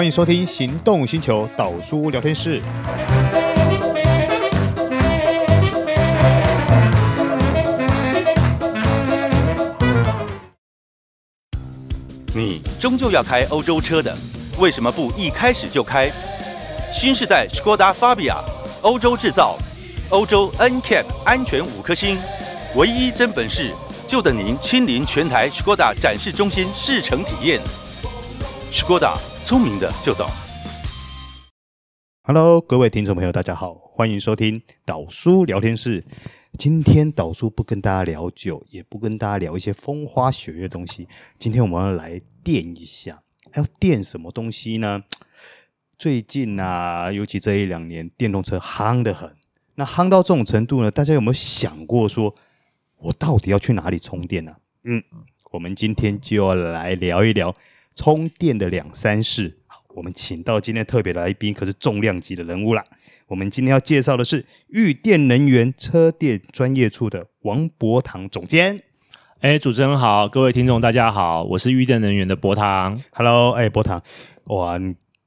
欢迎收听《行动星球岛叔聊天室》。你终究要开欧洲车的，为什么不一开始就开新世代 Skoda Fabia？欧洲制造，欧洲 NCAP 安全五颗星，唯一真本事，就等您亲临全台 Skoda 展示中心试乘体验。Skoda，聪明的就懂。Hello，各位听众朋友，大家好，欢迎收听岛叔聊天室。今天岛叔不跟大家聊酒，也不跟大家聊一些风花雪月的东西。今天我们要来电一下，要电什么东西呢？最近啊，尤其这一两年，电动车夯得很。那夯到这种程度呢，大家有没有想过说，我到底要去哪里充电呢？嗯，我们今天就要来聊一聊充电的两三事。我们请到今天特别来宾，可是重量级的人物啦。我们今天要介绍的是昱电能源车电专业处的王博堂总监。哎，主持人好，各位听众大家好，我是昱电能源的博堂。Hello，哎，博堂，哇，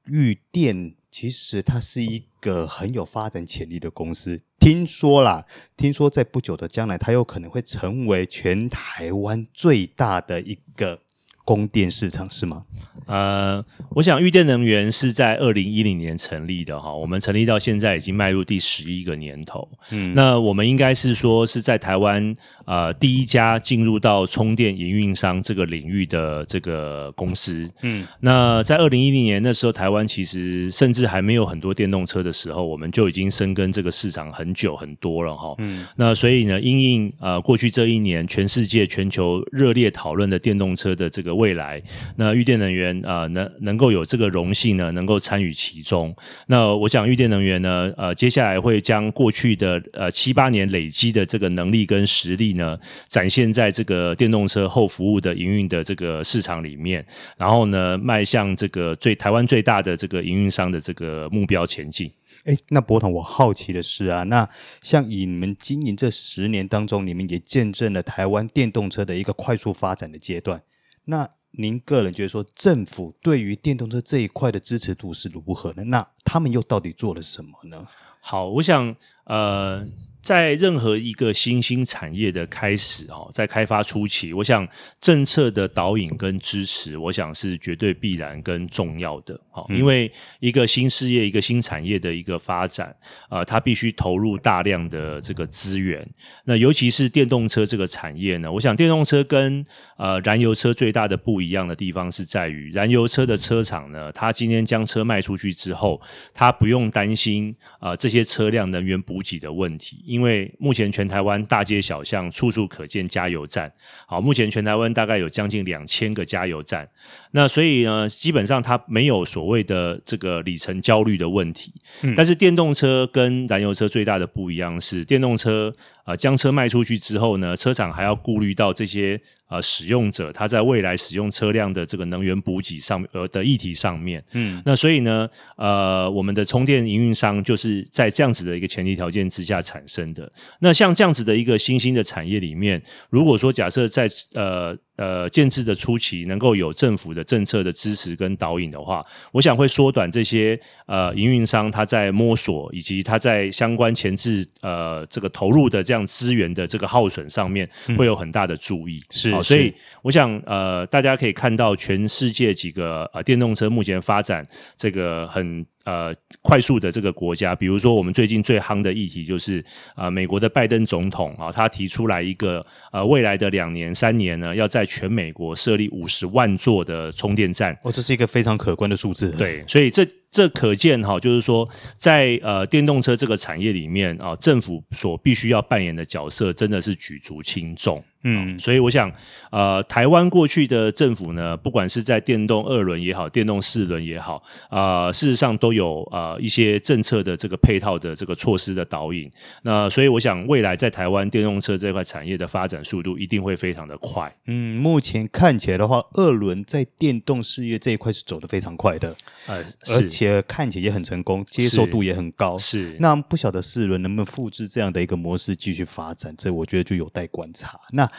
昱电其实它是一个很有发展潜力的公司。听说啦，听说在不久的将来，它有可能会成为全台湾最大的一个供电市场，是吗？呃，我想昱电能源是在二零一零年成立的哈，我们成立到现在已经迈入第十一个年头。嗯，那我们应该是说是在台湾呃第一家进入到充电营运商这个领域的这个公司。嗯，那在二零一零年那时候，台湾其实甚至还没有很多电动车的时候，我们就已经深耕这个市场很久很多了哈。嗯，那所以呢，因应呃过去这一年全世界全球热烈讨论的电动车的这个未来，那昱电能源。呃，能能够有这个荣幸呢，能够参与其中。那我想，昱电能源呢，呃，接下来会将过去的呃七八年累积的这个能力跟实力呢，展现在这个电动车后服务的营运的这个市场里面，然后呢，迈向这个最台湾最大的这个营运商的这个目标前进。哎，那伯堂，我好奇的是啊，那像以你们经营这十年当中，你们也见证了台湾电动车的一个快速发展的阶段，那。您个人觉得说，政府对于电动车这一块的支持度是如何呢？那他们又到底做了什么呢？好，我想，呃。在任何一个新兴产业的开始，哈，在开发初期，我想政策的导引跟支持，我想是绝对必然跟重要的，哈，因为一个新事业、一个新产业的一个发展，啊，它必须投入大量的这个资源。那尤其是电动车这个产业呢，我想电动车跟呃燃油车最大的不一样的地方是在于，燃油车的车厂呢，它今天将车卖出去之后，它不用担心啊这些车辆能源补给的问题。因为目前全台湾大街小巷处处可见加油站，好，目前全台湾大概有将近两千个加油站，那所以呢，基本上它没有所谓的这个里程焦虑的问题。嗯，但是电动车跟燃油车最大的不一样是，电动车啊，将车卖出去之后呢，车厂还要顾虑到这些。呃，使用者他在未来使用车辆的这个能源补给上，呃的议题上面，嗯，那所以呢，呃，我们的充电营运商就是在这样子的一个前提条件之下产生的。那像这样子的一个新兴的产业里面，如果说假设在呃。呃，建制的初期能够有政府的政策的支持跟导引的话，我想会缩短这些呃营运商他在摸索以及他在相关前置呃这个投入的这样资源的这个耗损上面会有很大的注意。是、嗯，所以我想呃大家可以看到全世界几个呃电动车目前发展这个很。呃，快速的这个国家，比如说我们最近最夯的议题就是，呃，美国的拜登总统啊，他提出来一个呃，未来的两年、三年呢，要在全美国设立五十万座的充电站。哦，这是一个非常可观的数字。对，所以这。这可见哈，就是说，在呃电动车这个产业里面啊，政府所必须要扮演的角色真的是举足轻重。嗯，所以我想，呃，台湾过去的政府呢，不管是在电动二轮也好，电动四轮也好，啊、呃，事实上都有呃一些政策的这个配套的这个措施的导引。那所以我想，未来在台湾电动车这块产业的发展速度一定会非常的快。嗯，目前看起来的话，二轮在电动事业这一块是走得非常快的。呃，而且。也看起来也很成功，接受度也很高。是，那不晓得四轮能不能复制这样的一个模式继续发展？这我觉得就有待观察。那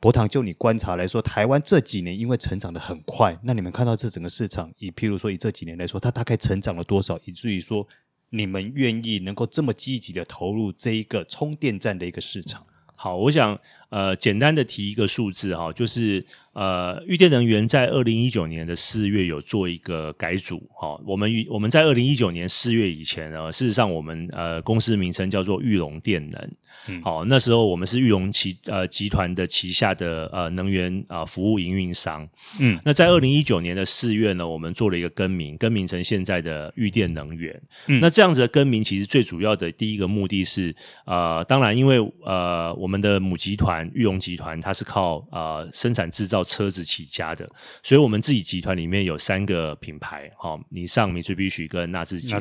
博堂，就你观察来说，台湾这几年因为成长的很快，那你们看到这整个市场，以譬如说以这几年来说，它大概成长了多少，以至于说你们愿意能够这么积极的投入这一个充电站的一个市场？好，我想呃简单的提一个数字哈，就是。呃，玉电能源在二零一九年的四月有做一个改组，哈、哦，我们我们在二零一九年四月以前呢，事实上我们呃公司名称叫做玉龙电能，嗯，好、哦，那时候我们是玉龙旗呃集团的旗下的呃能源啊、呃、服务营运商，嗯，那在二零一九年的四月呢，我们做了一个更名，更名成现在的玉电能源，嗯，那这样子的更名其实最主要的第一个目的是，呃，当然因为呃我们的母集团玉龙集团它是靠呃生产制造。车子起家的，所以我们自己集团里面有三个品牌，哈，尼桑、Mitsubishi 跟纳智捷。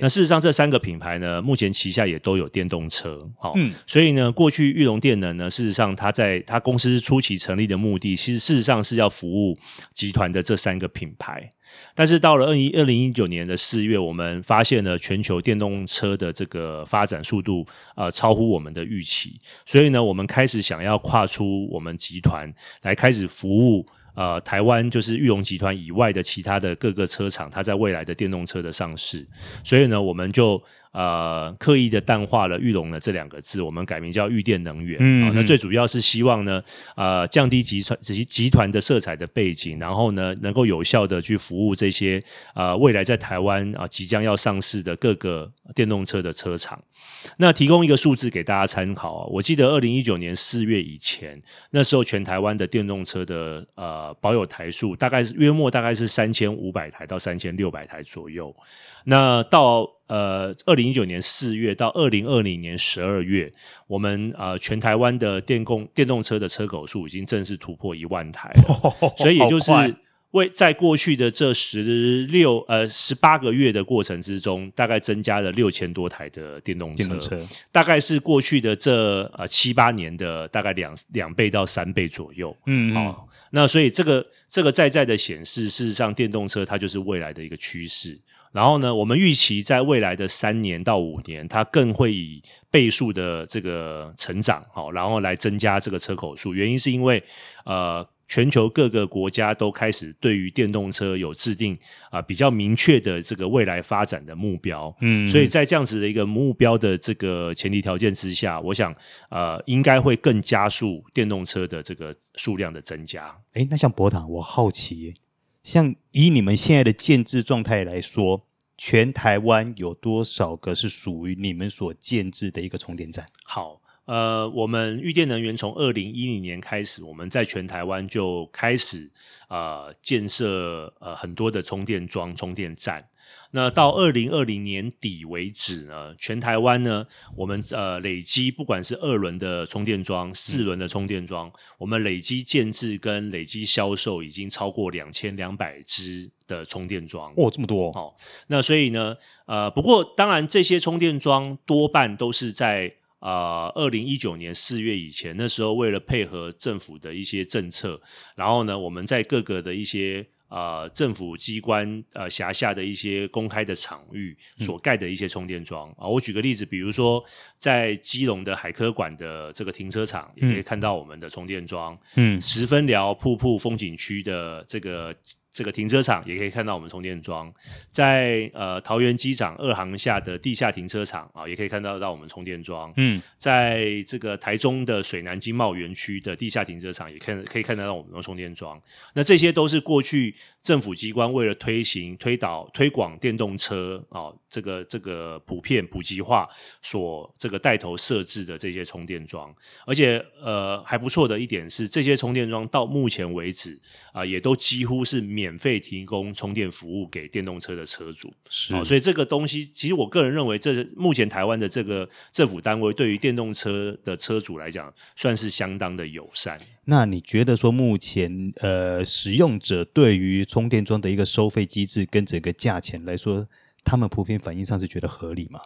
那事实上，这三个品牌呢，目前旗下也都有电动车，好，嗯，所以呢，过去玉龙电能呢，事实上，它在它公司初期成立的目的，其实事实上是要服务集团的这三个品牌。但是到了二一二零一九年的四月，我们发现了全球电动车的这个发展速度呃超乎我们的预期，所以呢，我们开始想要跨出我们集团来开始服务呃台湾就是玉龙集团以外的其他的各个车厂，它在未来的电动车的上市，所以呢，我们就。呃，刻意的淡化了“玉龙”的这两个字，我们改名叫玉电能源。嗯，嗯，那最主要是希望呢，呃，降低集团集集团的色彩的背景，然后呢，能够有效的去服务这些呃未来在台湾啊、呃、即将要上市的各个电动车的车厂。那提供一个数字给大家参考啊，我记得二零一九年四月以前，那时候全台湾的电动车的呃保有台数大概是约莫大概是三千五百台到三千六百台左右。那到呃，二零一九年四月到二零二零年十二月，我们呃全台湾的电动电动车的车口数已经正式突破一万台了，所以也就是为在过去的这十六呃十八个月的过程之中，大概增加了六千多台的电动车，电动车大概是过去的这呃七八年的大概两两倍到三倍左右。嗯，嗯，好、哦，那所以这个这个在在的显示，事实上电动车它就是未来的一个趋势。然后呢，我们预期在未来的三年到五年，它更会以倍数的这个成长，好，然后来增加这个车口数。原因是因为，呃，全球各个国家都开始对于电动车有制定啊、呃、比较明确的这个未来发展的目标。嗯，所以在这样子的一个目标的这个前提条件之下，我想，呃，应该会更加速电动车的这个数量的增加。诶，那像博坦，我好奇。像以你们现在的建制状态来说，全台湾有多少个是属于你们所建制的一个充电站？好，呃，我们玉电能源从二零一零年开始，我们在全台湾就开始呃建设呃很多的充电桩、充电站。那到二零二零年底为止呢，全台湾呢，我们呃累积不管是二轮的充电桩、四轮的充电桩，嗯、我们累积建置跟累积销售已经超过两千两百支的充电桩。哦，这么多！哦，那所以呢，呃，不过当然这些充电桩多半都是在呃二零一九年四月以前，那时候为了配合政府的一些政策，然后呢，我们在各个的一些。呃，政府机关呃辖下的一些公开的场域所盖的一些充电桩啊，我举个例子，比如说在基隆的海科馆的这个停车场，也可以看到我们的充电桩。嗯，十分寮瀑布风景区的这个。这个停车场也可以看到我们充电桩，在呃桃园机场二航下的地下停车场啊，也可以看到到我们充电桩。嗯，在这个台中的水南经贸园区的地下停车场，也看可以看得到我们的充电桩。那这些都是过去政府机关为了推行、推导、推广电动车啊，这个这个普遍普及化所这个带头设置的这些充电桩。而且呃还不错的一点是，这些充电桩到目前为止啊，也都几乎是免。费提供充电服务给电动车的车主，是、哦，所以这个东西，其实我个人认为，这是目前台湾的这个政府单位对于电动车的车主来讲，算是相当的友善。那你觉得说，目前呃，使用者对于充电桩的一个收费机制跟整个价钱来说，他们普遍反应上是觉得合理吗？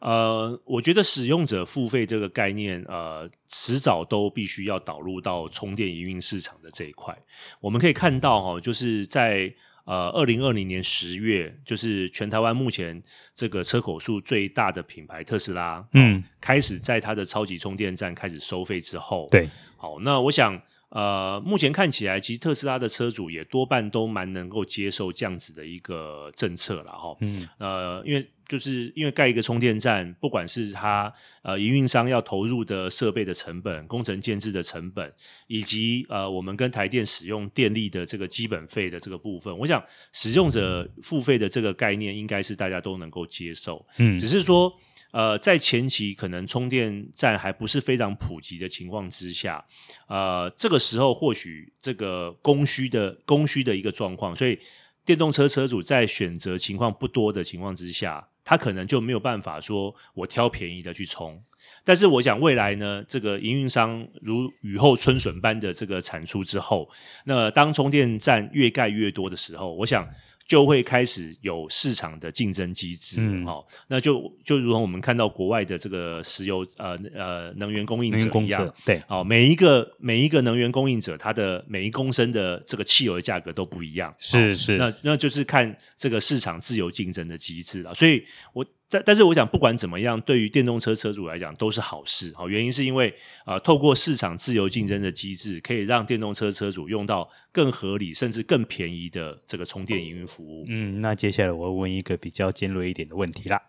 呃，我觉得使用者付费这个概念，呃，迟早都必须要导入到充电营运市场的这一块。我们可以看到，哈，就是在呃二零二零年十月，就是全台湾目前这个车口数最大的品牌特斯拉，嗯，开始在它的超级充电站开始收费之后，对，好，那我想。呃，目前看起来，其实特斯拉的车主也多半都蛮能够接受这样子的一个政策了哈。嗯，呃，因为就是因为盖一个充电站，不管是它呃营运商要投入的设备的成本、工程建置的成本，以及呃我们跟台电使用电力的这个基本费的这个部分，我想使用者付费的这个概念应该是大家都能够接受。嗯，只是说。呃，在前期可能充电站还不是非常普及的情况之下，呃，这个时候或许这个供需的供需的一个状况，所以电动车车主在选择情况不多的情况之下，他可能就没有办法说我挑便宜的去充。但是我想未来呢，这个营运商如雨后春笋般的这个产出之后，那当充电站越盖越多的时候，我想。就会开始有市场的竞争机制，嗯，好，那就就如同我们看到国外的这个石油呃呃能源供应者一样，对，哦，每一个每一个能源供应者，它的每一公升的这个汽油的价格都不一样，是是，那那就是看这个市场自由竞争的机制了，所以我。但但是我想，不管怎么样，对于电动车车主来讲都是好事。好，原因是因为啊、透过市场自由竞争的机制，可以让电动车车主用到更合理甚至更便宜的这个充电营运服务。嗯，那接下来我要问一个比较尖锐一点的问题啦。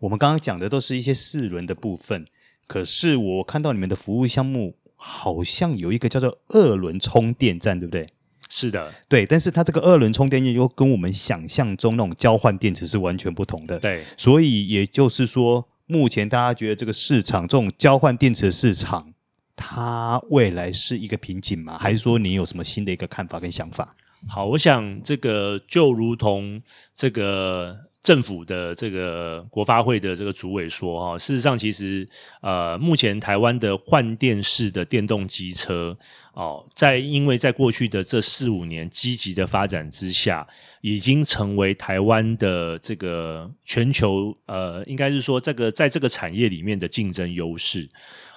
我们刚刚讲的都是一些四轮的部分，可是我看到你们的服务项目好像有一个叫做二轮充电站，对不对？是的，对，但是它这个二轮充电线又跟我们想象中那种交换电池是完全不同的。对，所以也就是说，目前大家觉得这个市场这种交换电池的市场，它未来是一个瓶颈吗？还是说你有什么新的一个看法跟想法？好，我想这个就如同这个。政府的这个国发会的这个主委说，哈，事实上其实呃，目前台湾的换电式的电动机车哦，在因为在过去的这四五年积极的发展之下，已经成为台湾的这个全球呃，应该是说这个在这个产业里面的竞争优势。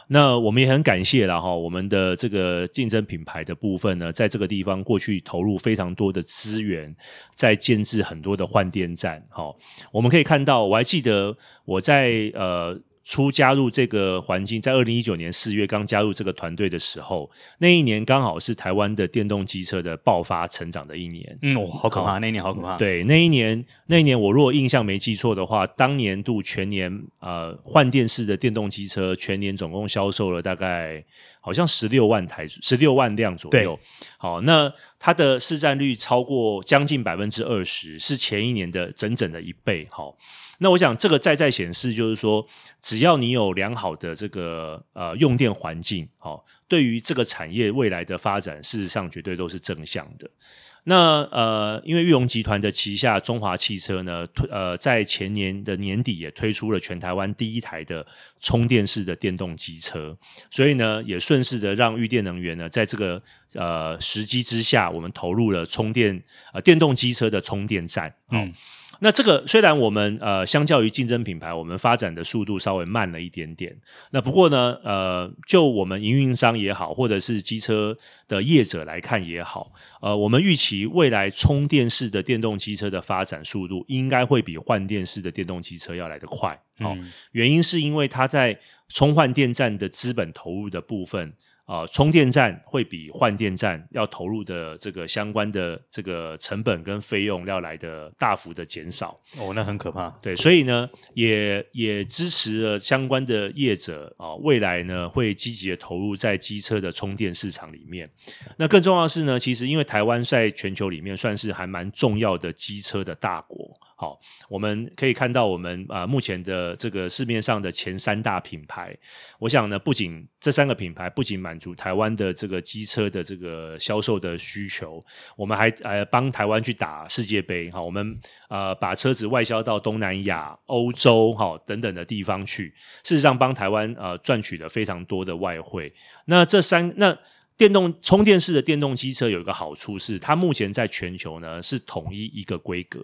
那我们也很感谢了哈，我们的这个竞争品牌的部分呢，在这个地方过去投入非常多的资源，在建置很多的换电站。哈，我们可以看到，我还记得我在呃。初加入这个环境，在二零一九年四月刚加入这个团队的时候，那一年刚好是台湾的电动机车的爆发成长的一年。嗯，哦，好可怕，那一年好可怕。对，那一年，那一年我如果印象没记错的话，当年度全年呃换电式的电动机车全年总共销售了大概好像十六万台，十六万辆左右。好，那它的市占率超过将近百分之二十，是前一年的整整的一倍。好。那我想，这个再再显示，就是说，只要你有良好的这个呃用电环境，好，对于这个产业未来的发展，事实上绝对都是正向的。那呃，因为玉龙集团的旗下中华汽车呢，推呃在前年的年底也推出了全台湾第一台的充电式的电动机车，所以呢，也顺势的让玉电能源呢，在这个呃时机之下，我们投入了充电呃电动机车的充电站，嗯。那这个虽然我们呃，相较于竞争品牌，我们发展的速度稍微慢了一点点。那不过呢，呃，就我们营运商也好，或者是机车的业者来看也好，呃，我们预期未来充电式的电动机车的发展速度，应该会比换电式的电动机车要来得快。哦，嗯，原因是因为它在充换电站的资本投入的部分。啊、呃，充电站会比换电站要投入的这个相关的这个成本跟费用要来的大幅的减少。哦，那很可怕。对，所以呢，也也支持了相关的业者啊、呃，未来呢会积极的投入在机车的充电市场里面。那更重要的是呢，其实因为台湾在全球里面算是还蛮重要的机车的大国。好，我们可以看到我们啊、目前的这个市面上的前三大品牌，我想呢，不仅这三个品牌不仅满足台湾的这个机车的这个销售的需求，我们还呃帮台湾去打世界杯。好，我们呃把车子外销到东南亚、欧洲哈等等的地方去，事实上帮台湾呃赚取了非常多的外汇。那这三那电动充电式的电动机车有一个好处是，它目前在全球呢是统一一个规格。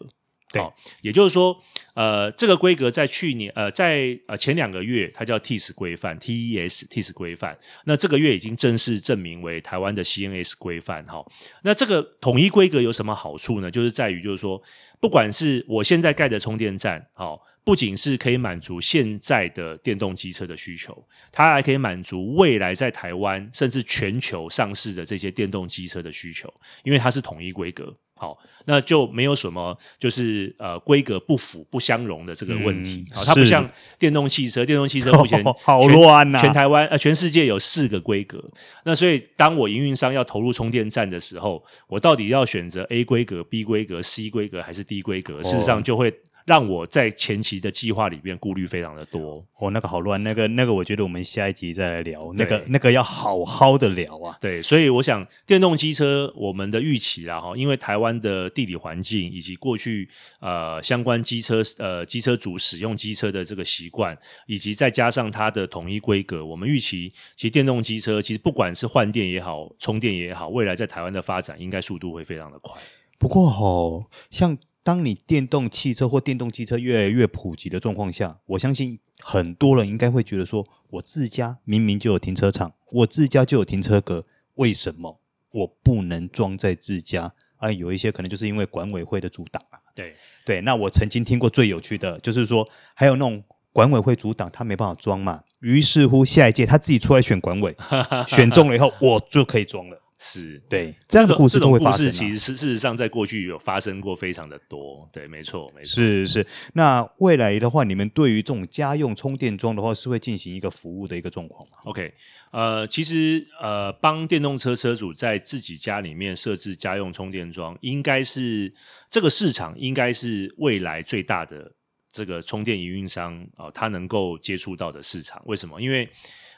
对，也就是说，呃，这个规格在去年，呃，在呃前两个月，它叫 TIS 规范，TES TIS 规范。那这个月已经正式证明为台湾的 CNS 规范。哈，那这个统一规格有什么好处呢？就是在于，就是说，不管是我现在盖的充电站，好，不仅是可以满足现在的电动机车的需求，它还可以满足未来在台湾甚至全球上市的这些电动机车的需求，因为它是统一规格。好，那就没有什么就是呃规格不符不相容的这个问题。好、嗯，它不像电动汽车，电动汽车目前 好乱呐，全台湾呃全世界有四个规格。那所以当我营运商要投入充电站的时候，我到底要选择 A 规格、B 规格、C 规格还是 D 规格？事实上就会。让我在前期的计划里面顾虑非常的多哦，那个好乱，那个那个，我觉得我们下一集再来聊，那个那个要好好的聊啊。对，所以我想电动机车我们的预期啦哈，因为台湾的地理环境以及过去呃相关机车呃机车主使用机车的这个习惯，以及再加上它的统一规格，我们预期其实电动机车其实不管是换电也好，充电也好，未来在台湾的发展应该速度会非常的快。不过哈，像。当你电动汽车或电动机车越来越普及的状况下，我相信很多人应该会觉得说：我自家明明就有停车场，我自家就有停车格，为什么我不能装在自家？啊，有一些可能就是因为管委会的阻挡啊。对对，那我曾经听过最有趣的，就是说还有那种管委会阻挡，他没办法装嘛。于是乎，下一届他自己出来选管委，选中了以后，我就可以装了。是对，这样的故事都会发生。故事其实是事实上在过去有发生过非常的多。对，没错，没错。是是。那未来的话，你们对于这种家用充电桩的话，是会进行一个服务的一个状况吗？OK，呃，其实呃，帮电动车车主在自己家里面设置家用充电桩，应该是这个市场应该是未来最大的这个充电营运商啊、呃，他能够接触到的市场。为什么？因为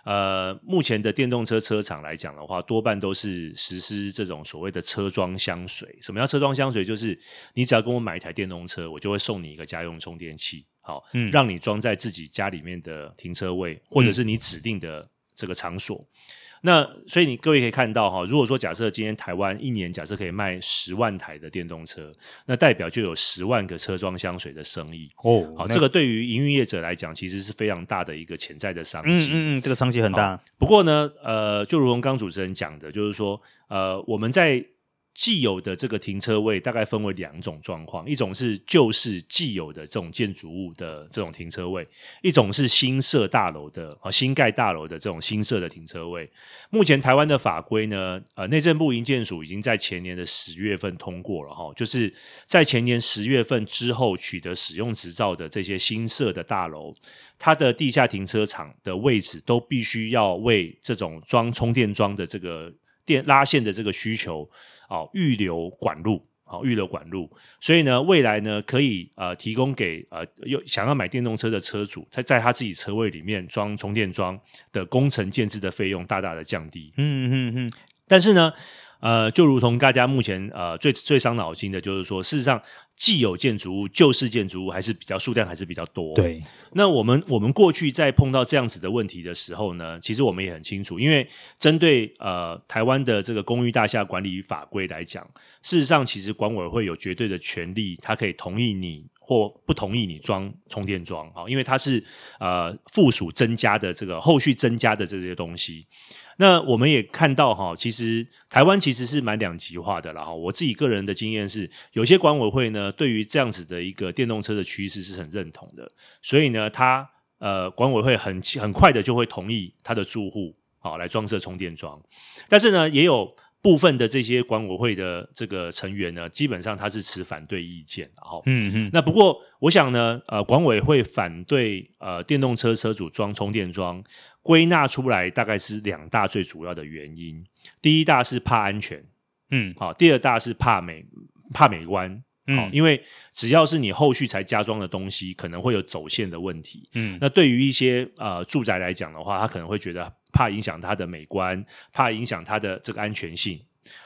呃，目前的电动车车厂来讲的话，多半都是实施这种所谓的车装香水。什么叫车装香水？就是你只要跟我买一台电动车，我就会送你一个家用充电器，好，嗯，让你装在自己家里面的停车位，或者是你指定的这个场所。嗯那所以你各位可以看到哈，如果说假设今天台湾一年假设可以卖十万台的电动车，那代表就有十万个车装香水的生意哦。好，这个对于营运业者来讲，其实是非常大的一个潜在的商机。嗯嗯，这个商机很大。不过呢，呃，就如同刚主持人讲的，就是说，呃，我们在。既有的这个停车位大概分为两种状况，一种是旧式既有的这种建筑物的这种停车位，一种是新设大楼的啊新盖大楼的这种新设的停车位。目前台湾的法规呢，呃，内政部营建署已经在前年的十月份通过了哈，就是在前年十月份之后取得使用执照的这些新设的大楼，它的地下停车场的位置都必须要为这种装充电桩的这个电拉线的这个需求。哦，预留管路，好，预留管路，所以呢，未来呢，可以呃提供给呃有想要买电动车的车主，在在他自己车位里面装充电桩的工程建制的费用大大的降低。嗯嗯嗯。但是呢，呃，就如同大家目前呃最最伤脑筋的，就是说，事实上。既有建筑物、旧式建筑物还是比较数量还是比较多。对，那我们我们过去在碰到这样子的问题的时候呢，其实我们也很清楚，因为针对呃台湾的这个公寓大厦管理法规来讲，事实上其实管委会有绝对的权利，它可以同意你或不同意你装充电桩啊，因为它是呃附属增加的这个后续增加的这些东西。那我们也看到哈，其实台湾其实是蛮两极化的啦哈。我自己个人的经验是，有些管委会呢，对于这样子的一个电动车的趋势是很认同的，所以呢，他呃管委会很很快的就会同意他的住户啊来装设充电桩，但是呢，也有。部分的这些管委会的这个成员呢，基本上他是持反对意见，然后，嗯嗯，那不过我想呢，呃，管委会反对呃电动车车主装充电桩，归纳出来大概是两大最主要的原因。第一大是怕安全，嗯，好，第二大是怕美怕美观，嗯，因为只要是你后续才加装的东西，可能会有走线的问题，嗯，那对于一些呃住宅来讲的话，他可能会觉得。怕影响它的美观，怕影响它的这个安全性。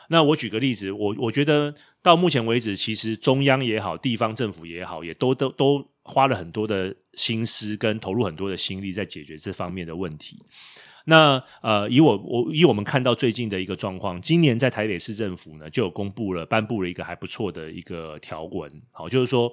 那我举个例子，我我觉得到目前为止，其实中央也好，地方政府也好，也都都都花了很多的心思跟投入很多的心力在解决这方面的问题。那呃，以我我以我们看到最近的一个状况，今年在台北市政府呢就有公布了颁布了一个还不错的一个条文，好，就是说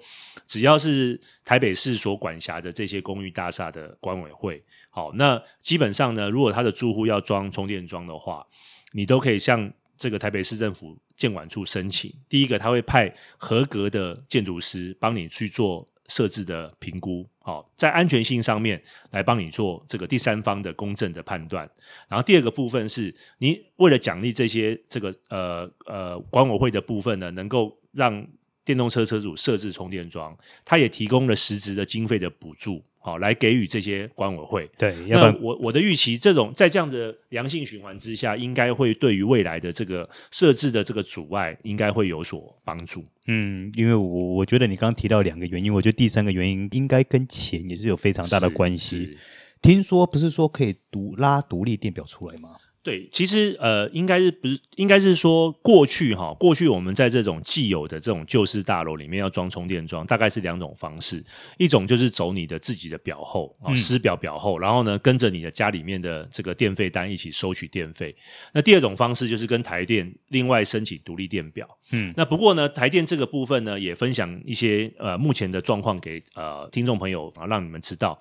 只要是台北市所管辖的这些公寓大厦的管委会，好，那基本上呢，如果他的住户要装充电桩的话，你都可以向这个台北市政府建管处申请。第一个，他会派合格的建筑师帮你去做。设置的评估，好，在安全性上面来帮你做这个第三方的公正的判断。然后第二个部分是你为了奖励这些这个呃呃管委会的部分呢，能够让电动车车主设置充电桩，它也提供了实质的经费的补助。好，来给予这些管委会。对，那我我的预期，这种在这样的良性循环之下，应该会对于未来的这个设置的这个阻碍，应该会有所帮助。嗯，因为我我觉得你刚刚提到两个原因，我觉得第三个原因应该跟钱也是有非常大的关系。听说不是说可以独拉独立电表出来吗？对，其实呃，应该是不是应该是说过去哈，过去我们在这种既有的这种旧式大楼里面要装充电桩，大概是两种方式，一种就是走你的自己的表后啊，师表表后，然后呢跟着你的家里面的这个电费单一起收取电费。那第二种方式就是跟台电另外申请独立电表。嗯，那不过呢，台电这个部分呢也分享一些呃目前的状况给呃听众朋友啊，让你们知道，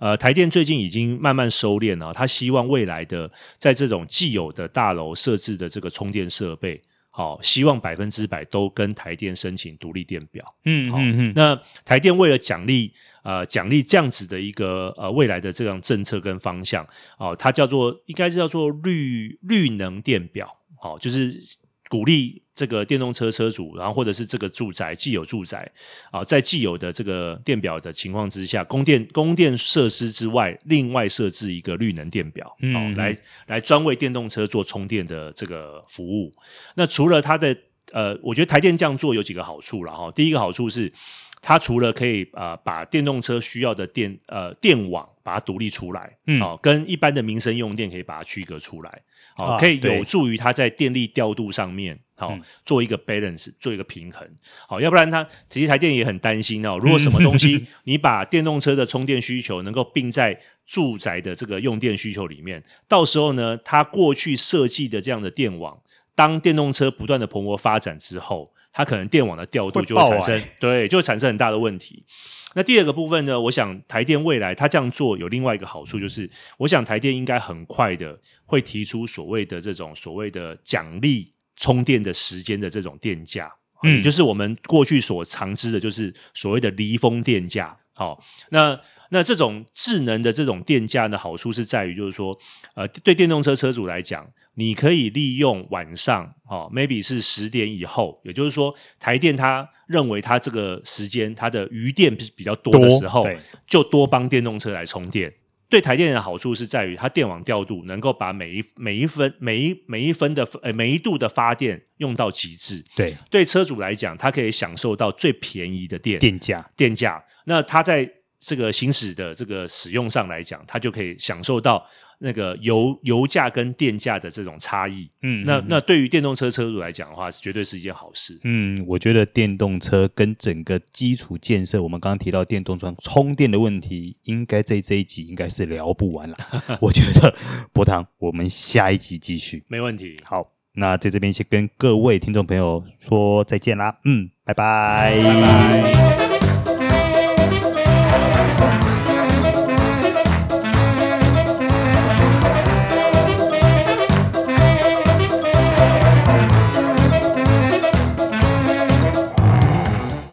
呃，台电最近已经慢慢收敛了，他希望未来的在这种既有的大楼设置的这个充电设备，好，希望百分之百都跟台电申请独立电表。嗯，好，那台电为了奖励呃奖励这样子的一个呃未来的这样政策跟方向，哦，它叫做应该是叫做绿绿能电表，好，就是鼓励。这个电动车车主，然后或者是这个住宅既有住宅啊，在既有的这个电表的情况之下，供电供电设施之外，另外设置一个绿能电表，嗯，嗯，来来专为电动车做充电的这个服务。那除了它的呃，我觉得台电这样做有几个好处了哈。第一个好处是，它除了可以啊、呃、把电动车需要的电呃电网把它独立出来，嗯，好，跟一般的民生用电可以把它区隔出来，好，可以有助于它在电力调度上面。好，做一个 balance，做一个平衡。好，要不然它其实台电也很担心哦。如果什么东西 你把电动车的充电需求能够并在住宅的这个用电需求里面，到时候呢，它过去设计的这样的电网，当电动车不断的蓬勃发展之后，它可能电网的调度就会产生，对，就会产生很大的问题。那第二个部分呢，我想台电未来它这样做有另外一个好处，就是我想台电应该很快的会提出所谓的这种所谓的奖励。充电的时间的这种电价，嗯，也就是我们过去所常知的，就是所谓的离峰电价。好，那那这种智能的这种电价的好处是在于，就是说，呃，对电动车车主来讲，你可以利用晚上，哦，maybe 是十点以后，也就是说，台电他认为他这个时间他的余电是比较多的时候，就多帮电动车来充电。对台电的好处是在于，它电网调度能够把每一每一分每一每一分的呃每一度的发电用到极致。对，对车主来讲，他可以享受到最便宜的电电价电价。那他在这个行驶的这个使用上来讲，它就可以享受到。那个油油价跟电价的这种差异，嗯，那那对于电动车车主来讲的话，是绝对是一件好事。嗯，我觉得电动车跟整个基础建设，我们刚刚提到电动车充电的问题，应该在这一集应该是聊不完了。我觉得博堂，我们下一集继续，没问题。好，那在这边先跟各位听众朋友说再见啦。嗯，拜拜，拜拜。